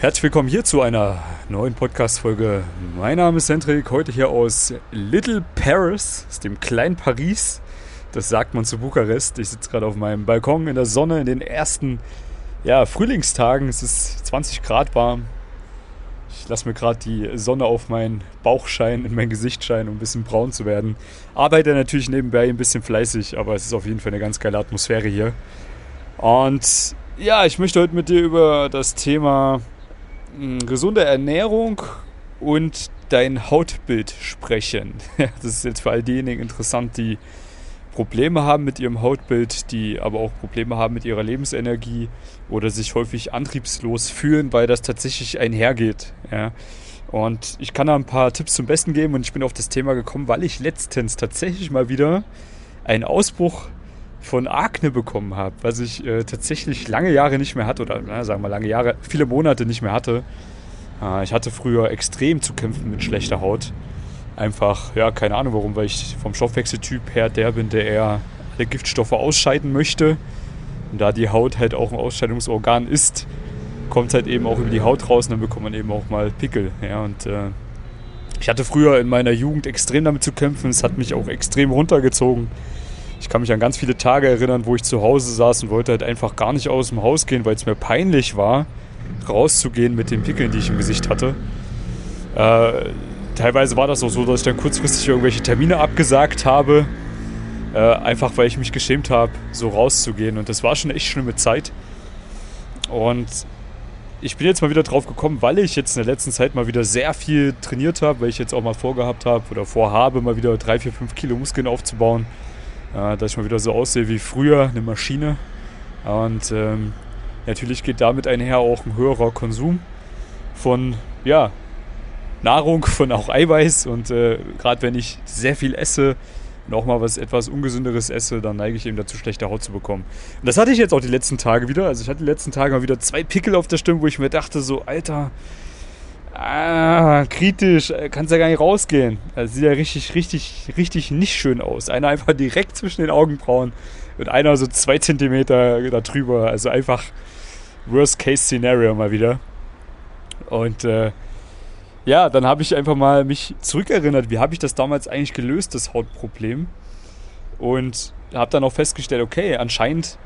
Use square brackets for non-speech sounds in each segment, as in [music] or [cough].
Herzlich willkommen hier zu einer neuen Podcast-Folge. Mein Name ist Hendrik, heute hier aus Little Paris, aus dem kleinen Paris. Das sagt man zu Bukarest. Ich sitze gerade auf meinem Balkon in der Sonne in den ersten ja, Frühlingstagen. Es ist 20 Grad warm. Ich lasse mir gerade die Sonne auf meinen Bauch scheinen, in mein Gesicht scheinen, um ein bisschen braun zu werden. Arbeite natürlich nebenbei ein bisschen fleißig, aber es ist auf jeden Fall eine ganz geile Atmosphäre hier. Und ja, ich möchte heute mit dir über das Thema gesunde Ernährung und dein Hautbild sprechen. [laughs] das ist jetzt für all diejenigen interessant, die Probleme haben mit ihrem Hautbild, die aber auch Probleme haben mit ihrer Lebensenergie oder sich häufig antriebslos fühlen, weil das tatsächlich einhergeht. Ja. Und ich kann da ein paar Tipps zum Besten geben und ich bin auf das Thema gekommen, weil ich letztens tatsächlich mal wieder einen Ausbruch von Akne bekommen habe, was ich äh, tatsächlich lange Jahre nicht mehr hatte, oder na, sagen wir lange Jahre, viele Monate nicht mehr hatte. Äh, ich hatte früher extrem zu kämpfen mit schlechter Haut. Einfach, ja, keine Ahnung warum, weil ich vom Stoffwechseltyp her der bin, der eher alle Giftstoffe ausscheiden möchte. Und da die Haut halt auch ein Ausscheidungsorgan ist, kommt es halt eben auch über die Haut raus und dann bekommt man eben auch mal Pickel. Ja, und äh, ich hatte früher in meiner Jugend extrem damit zu kämpfen. Es hat mich auch extrem runtergezogen ich kann mich an ganz viele Tage erinnern, wo ich zu Hause saß und wollte halt einfach gar nicht aus dem Haus gehen, weil es mir peinlich war, rauszugehen mit den Pickeln, die ich im Gesicht hatte. Äh, teilweise war das auch so, dass ich dann kurzfristig irgendwelche Termine abgesagt habe, äh, einfach weil ich mich geschämt habe, so rauszugehen. Und das war schon eine echt schlimme Zeit. Und ich bin jetzt mal wieder drauf gekommen, weil ich jetzt in der letzten Zeit mal wieder sehr viel trainiert habe, weil ich jetzt auch mal vorgehabt habe oder vorhabe, mal wieder 3, 4, 5 Kilo Muskeln aufzubauen dass ich mal wieder so aussehe wie früher, eine Maschine. Und ähm, natürlich geht damit einher auch ein höherer Konsum von ja, Nahrung, von auch Eiweiß. Und äh, gerade wenn ich sehr viel esse und auch mal was etwas Ungesünderes esse, dann neige ich eben dazu, schlechte Haut zu bekommen. Und das hatte ich jetzt auch die letzten Tage wieder. Also ich hatte die letzten Tage mal wieder zwei Pickel auf der Stimme, wo ich mir dachte, so, Alter, ah, kritisch, äh, kannst ja gar nicht rausgehen. Das sieht ja richtig, richtig, richtig nicht schön aus. Einer einfach direkt zwischen den Augenbrauen und einer so zwei Zentimeter da drüber. Also einfach Worst-Case-Szenario mal wieder. Und äh, ja, dann habe ich einfach mal mich zurückerinnert, wie habe ich das damals eigentlich gelöst, das Hautproblem. Und habe dann auch festgestellt, okay, anscheinend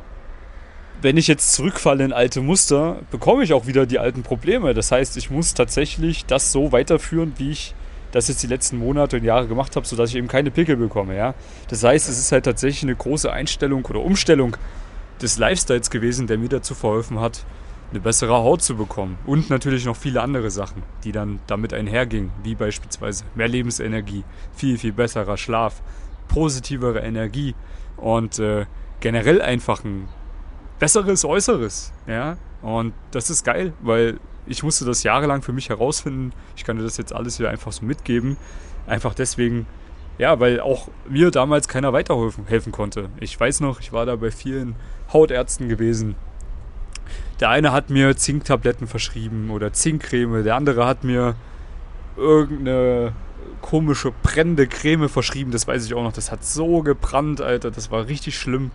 wenn ich jetzt zurückfalle in alte Muster, bekomme ich auch wieder die alten Probleme. Das heißt, ich muss tatsächlich das so weiterführen, wie ich das jetzt die letzten Monate und Jahre gemacht habe, sodass ich eben keine Pickel bekomme. Ja? Das heißt, es ist halt tatsächlich eine große Einstellung oder Umstellung des Lifestyles gewesen, der mir dazu verholfen hat, eine bessere Haut zu bekommen. Und natürlich noch viele andere Sachen, die dann damit einhergingen, wie beispielsweise mehr Lebensenergie, viel, viel besserer Schlaf, positivere Energie und äh, generell einfach ein besseres Äußeres. Ja? Und das ist geil, weil ich musste das jahrelang für mich herausfinden. Ich kann dir das jetzt alles hier einfach so mitgeben. Einfach deswegen, ja, weil auch mir damals keiner weiterhelfen helfen konnte. Ich weiß noch, ich war da bei vielen Hautärzten gewesen. Der eine hat mir Zinktabletten verschrieben oder Zinkcreme. Der andere hat mir irgendeine komische brennende Creme verschrieben. Das weiß ich auch noch. Das hat so gebrannt, Alter. Das war richtig schlimm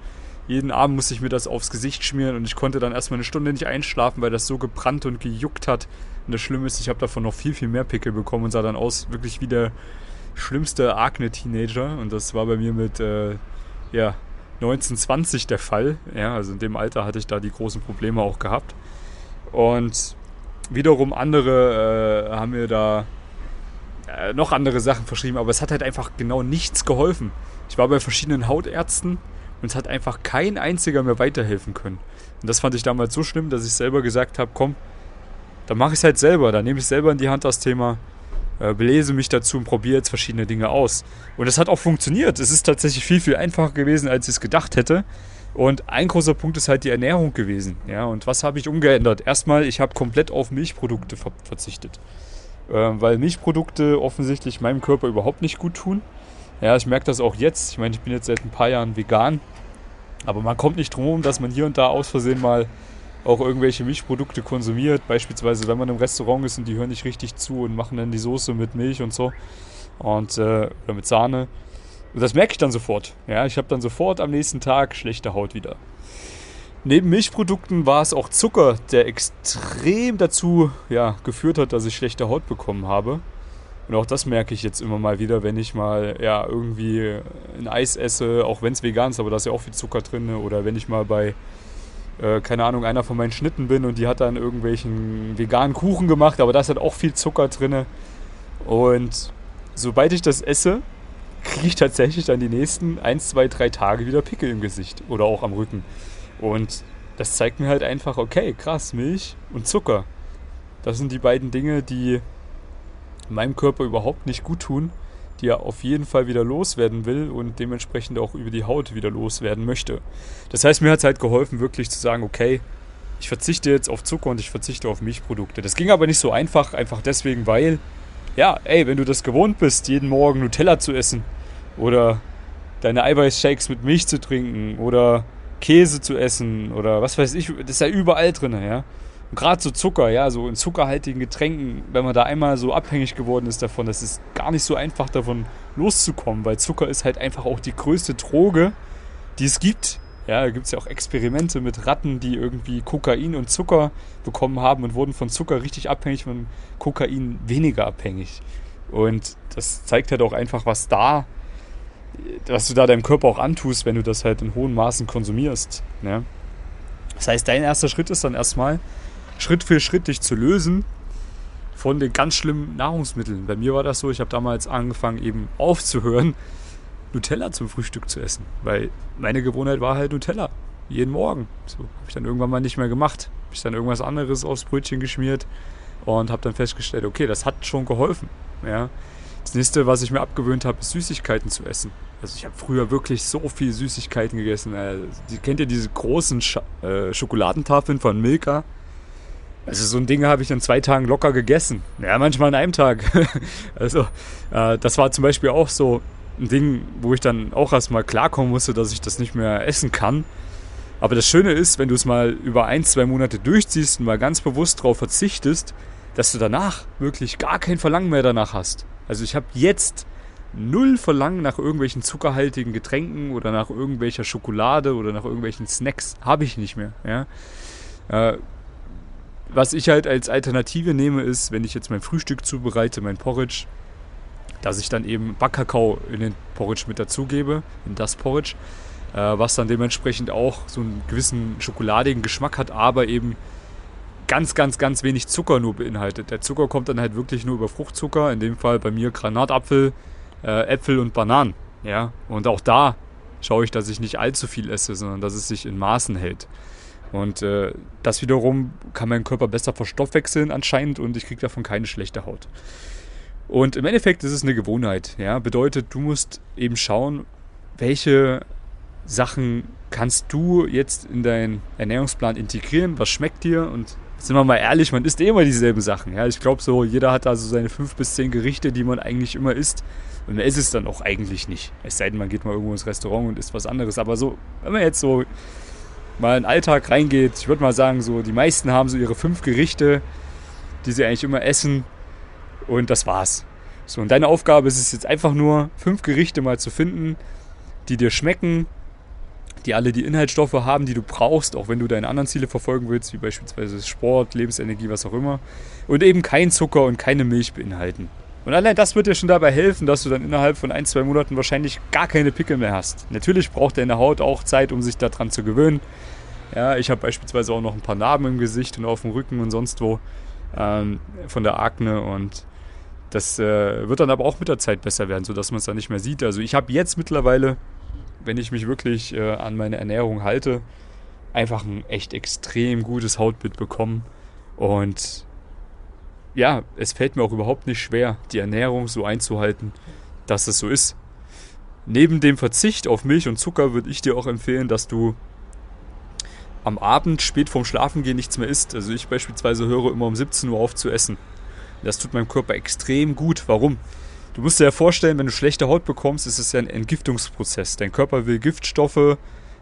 jeden Abend musste ich mir das aufs Gesicht schmieren und ich konnte dann erstmal eine Stunde nicht einschlafen, weil das so gebrannt und gejuckt hat. Und das Schlimme ist, ich habe davon noch viel, viel mehr Pickel bekommen und sah dann aus wirklich wie der schlimmste Akne-Teenager. Und das war bei mir mit äh, ja, 1920 der Fall. Ja, also in dem Alter hatte ich da die großen Probleme auch gehabt. Und wiederum andere äh, haben mir da äh, noch andere Sachen verschrieben, aber es hat halt einfach genau nichts geholfen. Ich war bei verschiedenen Hautärzten und es hat einfach kein einziger mehr weiterhelfen können. Und das fand ich damals so schlimm, dass ich selber gesagt habe, komm, dann mache ich es halt selber, dann nehme ich selber in die Hand das Thema, äh, belese mich dazu und probiere jetzt verschiedene Dinge aus. Und es hat auch funktioniert. Es ist tatsächlich viel, viel einfacher gewesen, als ich es gedacht hätte. Und ein großer Punkt ist halt die Ernährung gewesen. Ja, und was habe ich umgeändert? Erstmal, ich habe komplett auf Milchprodukte ver verzichtet. Äh, weil Milchprodukte offensichtlich meinem Körper überhaupt nicht gut tun. Ja, ich merke das auch jetzt. Ich meine, ich bin jetzt seit ein paar Jahren vegan. Aber man kommt nicht drum herum, dass man hier und da aus Versehen mal auch irgendwelche Milchprodukte konsumiert. Beispielsweise, wenn man im Restaurant ist und die hören nicht richtig zu und machen dann die Soße mit Milch und so. Und, äh, oder mit Sahne. Und das merke ich dann sofort. Ja, ich habe dann sofort am nächsten Tag schlechte Haut wieder. Neben Milchprodukten war es auch Zucker, der extrem dazu ja, geführt hat, dass ich schlechte Haut bekommen habe. Und auch das merke ich jetzt immer mal wieder, wenn ich mal ja, irgendwie ein Eis esse, auch wenn es vegan ist, aber da ist ja auch viel Zucker drin. Oder wenn ich mal bei, äh, keine Ahnung, einer von meinen Schnitten bin und die hat dann irgendwelchen veganen Kuchen gemacht, aber da ist halt auch viel Zucker drin. Und sobald ich das esse, kriege ich tatsächlich dann die nächsten 1, 2, 3 Tage wieder Pickel im Gesicht oder auch am Rücken. Und das zeigt mir halt einfach, okay, krass, Milch und Zucker. Das sind die beiden Dinge, die meinem Körper überhaupt nicht gut tun, die er auf jeden Fall wieder loswerden will und dementsprechend auch über die Haut wieder loswerden möchte. Das heißt, mir hat es halt geholfen, wirklich zu sagen, okay, ich verzichte jetzt auf Zucker und ich verzichte auf Milchprodukte. Das ging aber nicht so einfach, einfach deswegen, weil, ja, ey, wenn du das gewohnt bist, jeden Morgen Nutella zu essen oder deine Eiweißshakes mit Milch zu trinken oder Käse zu essen oder was weiß ich, das ist ja überall drin, ja. Gerade so Zucker, ja, so in zuckerhaltigen Getränken, wenn man da einmal so abhängig geworden ist davon, das ist gar nicht so einfach davon loszukommen, weil Zucker ist halt einfach auch die größte Droge, die es gibt. Ja, da gibt es ja auch Experimente mit Ratten, die irgendwie Kokain und Zucker bekommen haben und wurden von Zucker richtig abhängig, von Kokain weniger abhängig. Und das zeigt halt auch einfach, was da was du da deinem Körper auch antust, wenn du das halt in hohen Maßen konsumierst. Ne? Das heißt, dein erster Schritt ist dann erstmal, Schritt für Schritt dich zu lösen von den ganz schlimmen Nahrungsmitteln. Bei mir war das so, ich habe damals angefangen eben aufzuhören, Nutella zum Frühstück zu essen, weil meine Gewohnheit war halt Nutella. Jeden Morgen. So habe ich dann irgendwann mal nicht mehr gemacht. Habe ich dann irgendwas anderes aufs Brötchen geschmiert und habe dann festgestellt, okay, das hat schon geholfen. Ja. Das nächste, was ich mir abgewöhnt habe, ist Süßigkeiten zu essen. Also ich habe früher wirklich so viel Süßigkeiten gegessen. Äh, kennt ihr diese großen Sch äh, Schokoladentafeln von Milka? Also so ein Ding habe ich in zwei Tagen locker gegessen. Ja, manchmal in einem Tag. [laughs] also äh, das war zum Beispiel auch so ein Ding, wo ich dann auch erstmal klarkommen musste, dass ich das nicht mehr essen kann. Aber das Schöne ist, wenn du es mal über ein, zwei Monate durchziehst und mal ganz bewusst darauf verzichtest, dass du danach wirklich gar kein Verlangen mehr danach hast. Also ich habe jetzt null Verlangen nach irgendwelchen zuckerhaltigen Getränken oder nach irgendwelcher Schokolade oder nach irgendwelchen Snacks. Habe ich nicht mehr. Ja? Äh, was ich halt als Alternative nehme, ist, wenn ich jetzt mein Frühstück zubereite, mein Porridge, dass ich dann eben Backkakao in den Porridge mit dazugebe, in das Porridge, äh, was dann dementsprechend auch so einen gewissen schokoladigen Geschmack hat, aber eben ganz, ganz, ganz wenig Zucker nur beinhaltet. Der Zucker kommt dann halt wirklich nur über Fruchtzucker, in dem Fall bei mir Granatapfel, äh, Äpfel und Bananen. Ja, und auch da schaue ich, dass ich nicht allzu viel esse, sondern dass es sich in Maßen hält. Und äh, das wiederum kann mein Körper besser verstoffwechseln anscheinend und ich kriege davon keine schlechte Haut. Und im Endeffekt ist es eine Gewohnheit. Ja? Bedeutet, du musst eben schauen, welche Sachen kannst du jetzt in deinen Ernährungsplan integrieren, was schmeckt dir und sind wir mal ehrlich, man isst eh immer dieselben Sachen. Ja? Ich glaube so, jeder hat also seine fünf bis zehn Gerichte, die man eigentlich immer isst. Und man isst es dann auch eigentlich nicht. Es sei denn, man geht mal irgendwo ins Restaurant und isst was anderes. Aber so, wenn man jetzt so mal in den Alltag reingeht, ich würde mal sagen, so die meisten haben so ihre fünf Gerichte, die sie eigentlich immer essen. Und das war's. So, und deine Aufgabe ist es jetzt einfach nur, fünf Gerichte mal zu finden, die dir schmecken, die alle die Inhaltsstoffe haben, die du brauchst, auch wenn du deine anderen Ziele verfolgen willst, wie beispielsweise Sport, Lebensenergie, was auch immer. Und eben kein Zucker und keine Milch beinhalten. Und allein das wird dir schon dabei helfen, dass du dann innerhalb von ein, zwei Monaten wahrscheinlich gar keine Pickel mehr hast. Natürlich braucht deine Haut auch Zeit, um sich daran zu gewöhnen. Ja, ich habe beispielsweise auch noch ein paar Narben im Gesicht und auf dem Rücken und sonst wo ähm, von der Akne und das äh, wird dann aber auch mit der Zeit besser werden, sodass man es dann nicht mehr sieht. Also ich habe jetzt mittlerweile wenn ich mich wirklich äh, an meine Ernährung halte, einfach ein echt extrem gutes Hautbild bekommen. Und ja, es fällt mir auch überhaupt nicht schwer, die Ernährung so einzuhalten, dass es so ist. Neben dem Verzicht auf Milch und Zucker würde ich dir auch empfehlen, dass du am Abend spät vorm Schlafengehen nichts mehr isst. Also ich beispielsweise höre immer um 17 Uhr auf zu essen. Das tut meinem Körper extrem gut. Warum? Du musst dir ja vorstellen, wenn du schlechte Haut bekommst, ist es ja ein Entgiftungsprozess. Dein Körper will Giftstoffe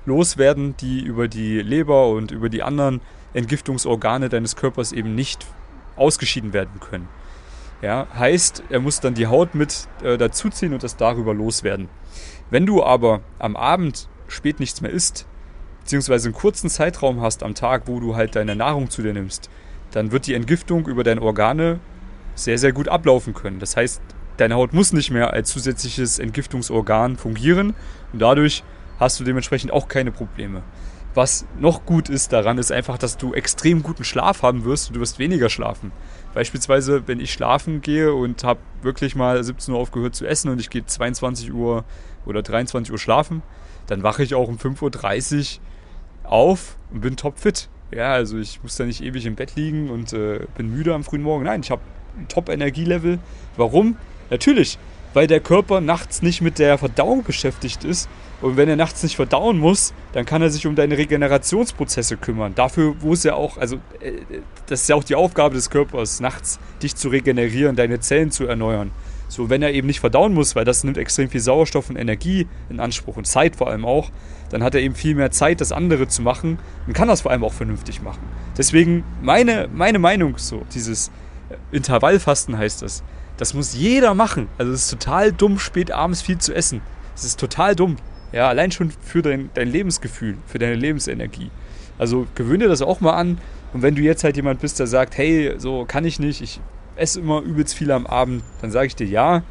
loswerden, die über die Leber und über die anderen Entgiftungsorgane deines Körpers eben nicht ausgeschieden werden können. Ja, heißt, er muss dann die Haut mit äh, dazuziehen und das darüber loswerden. Wenn du aber am Abend spät nichts mehr isst, beziehungsweise einen kurzen Zeitraum hast am Tag, wo du halt deine Nahrung zu dir nimmst, dann wird die Entgiftung über deine Organe sehr, sehr gut ablaufen können. Das heißt, deine Haut muss nicht mehr als zusätzliches Entgiftungsorgan fungieren und dadurch hast du dementsprechend auch keine Probleme. Was noch gut ist daran, ist einfach, dass du extrem guten Schlaf haben wirst und du wirst weniger schlafen. Beispielsweise, wenn ich schlafen gehe und habe wirklich mal 17 Uhr aufgehört zu essen und ich gehe 22 Uhr oder 23 Uhr schlafen, dann wache ich auch um 5.30 Uhr auf und bin topfit. Ja, also ich muss da nicht ewig im Bett liegen und äh, bin müde am frühen Morgen. Nein, ich habe ein Top-Energielevel. Warum? Natürlich, weil der Körper nachts nicht mit der Verdauung beschäftigt ist. Und wenn er nachts nicht verdauen muss, dann kann er sich um deine Regenerationsprozesse kümmern. Dafür, wo es ja auch, also äh, das ist ja auch die Aufgabe des Körpers, nachts dich zu regenerieren, deine Zellen zu erneuern. So, wenn er eben nicht verdauen muss, weil das nimmt extrem viel Sauerstoff und Energie in Anspruch und Zeit vor allem auch, dann hat er eben viel mehr Zeit, das andere zu machen und kann das vor allem auch vernünftig machen. Deswegen meine, meine Meinung so, dieses Intervallfasten heißt das. Das muss jeder machen. Also es ist total dumm, spät abends viel zu essen. Es ist total dumm. Ja, allein schon für dein, dein Lebensgefühl, für deine Lebensenergie. Also gewöhne dir das auch mal an. Und wenn du jetzt halt jemand bist, der sagt, hey, so kann ich nicht, ich esse immer übelst viel am Abend, dann sage ich dir ja.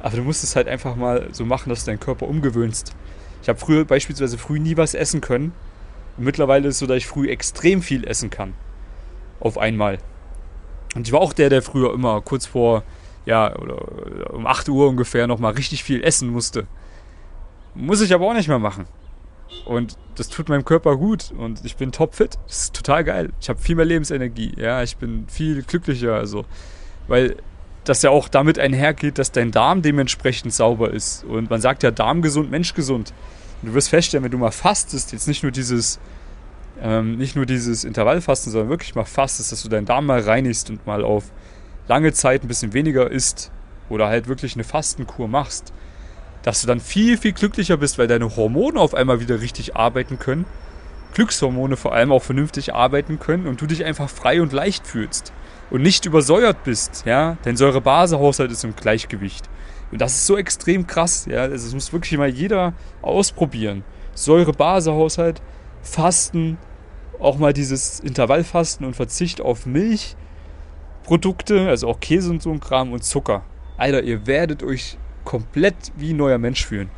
Aber du musst es halt einfach mal so machen, dass du deinen Körper umgewöhnst. Ich habe früher beispielsweise früh nie was essen können. Und mittlerweile ist es so, dass ich früh extrem viel essen kann. Auf einmal. Und ich war auch der, der früher immer kurz vor, ja, oder um 8 Uhr ungefähr nochmal richtig viel essen musste. Muss ich aber auch nicht mehr machen. Und das tut meinem Körper gut und ich bin topfit. Das ist total geil. Ich habe viel mehr Lebensenergie. Ja, ich bin viel glücklicher. Also, weil das ja auch damit einhergeht, dass dein Darm dementsprechend sauber ist. Und man sagt ja Darm gesund, Mensch gesund. Und du wirst feststellen, wenn du mal fastest, jetzt nicht nur dieses, ähm, nicht nur dieses Intervallfasten, sondern wirklich mal fastest, dass du deinen Darm mal reinigst und mal auf lange Zeit ein bisschen weniger isst oder halt wirklich eine Fastenkur machst, dass du dann viel, viel glücklicher bist, weil deine Hormone auf einmal wieder richtig arbeiten können. Glückshormone vor allem auch vernünftig arbeiten können und du dich einfach frei und leicht fühlst und nicht übersäuert bist, ja, dein Säurebasehaushalt ist im Gleichgewicht. Und das ist so extrem krass, ja, also das muss wirklich mal jeder ausprobieren. Säurebasehaushalt, Fasten, auch mal dieses Intervallfasten und Verzicht auf Milchprodukte, also auch Käse und so ein Kram und Zucker. Alter, ihr werdet euch komplett wie ein neuer Mensch fühlen.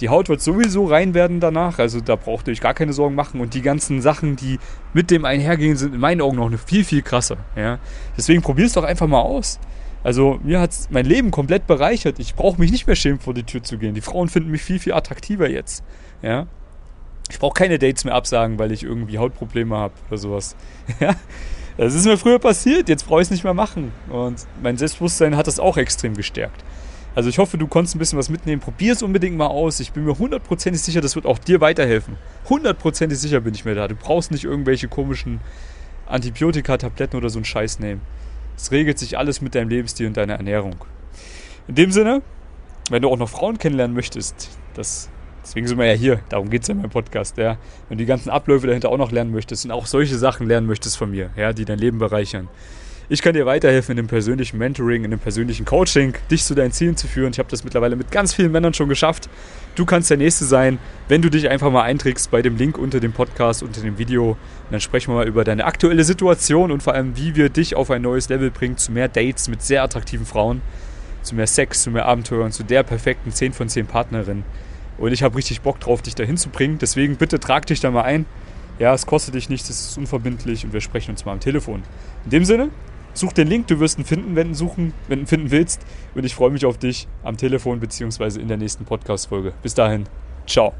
Die Haut wird sowieso rein werden danach, also da braucht ihr euch gar keine Sorgen machen. Und die ganzen Sachen, die mit dem einhergehen, sind in meinen Augen noch eine viel, viel krasser. Ja? Deswegen probier es doch einfach mal aus. Also mir hat mein Leben komplett bereichert. Ich brauche mich nicht mehr schämen, vor die Tür zu gehen. Die Frauen finden mich viel, viel attraktiver jetzt. Ja? Ich brauche keine Dates mehr absagen, weil ich irgendwie Hautprobleme habe oder sowas. [laughs] Ja? Das ist mir früher passiert, jetzt brauche ich es nicht mehr machen. Und mein Selbstbewusstsein hat das auch extrem gestärkt. Also ich hoffe, du konntest ein bisschen was mitnehmen. Probier es unbedingt mal aus. Ich bin mir hundertprozentig sicher, das wird auch dir weiterhelfen. Hundertprozentig sicher bin ich mir da. Du brauchst nicht irgendwelche komischen Antibiotika-Tabletten oder so einen Scheiß nehmen. Es regelt sich alles mit deinem Lebensstil und deiner Ernährung. In dem Sinne, wenn du auch noch Frauen kennenlernen möchtest, das, deswegen sind wir ja hier, darum geht es ja in meinem Podcast, ja. Wenn du die ganzen Abläufe dahinter auch noch lernen möchtest und auch solche Sachen lernen möchtest von mir, ja, die dein Leben bereichern, ich kann dir weiterhelfen in dem persönlichen Mentoring, in dem persönlichen Coaching, dich zu deinen Zielen zu führen. Ich habe das mittlerweile mit ganz vielen Männern schon geschafft. Du kannst der Nächste sein, wenn du dich einfach mal einträgst bei dem Link unter dem Podcast, unter dem Video. Und dann sprechen wir mal über deine aktuelle Situation und vor allem, wie wir dich auf ein neues Level bringen, zu mehr Dates mit sehr attraktiven Frauen, zu mehr Sex, zu mehr Abenteuern, zu der perfekten 10 von 10 Partnerin. Und ich habe richtig Bock drauf, dich dahin zu bringen. Deswegen bitte trag dich da mal ein. Ja, es kostet dich nichts, es ist unverbindlich und wir sprechen uns mal am Telefon. In dem Sinne, Such den Link, du wirst ihn finden, wenn du suchen, wenn du ihn finden willst. Und ich freue mich auf dich am Telefon bzw. in der nächsten Podcast-Folge. Bis dahin, ciao.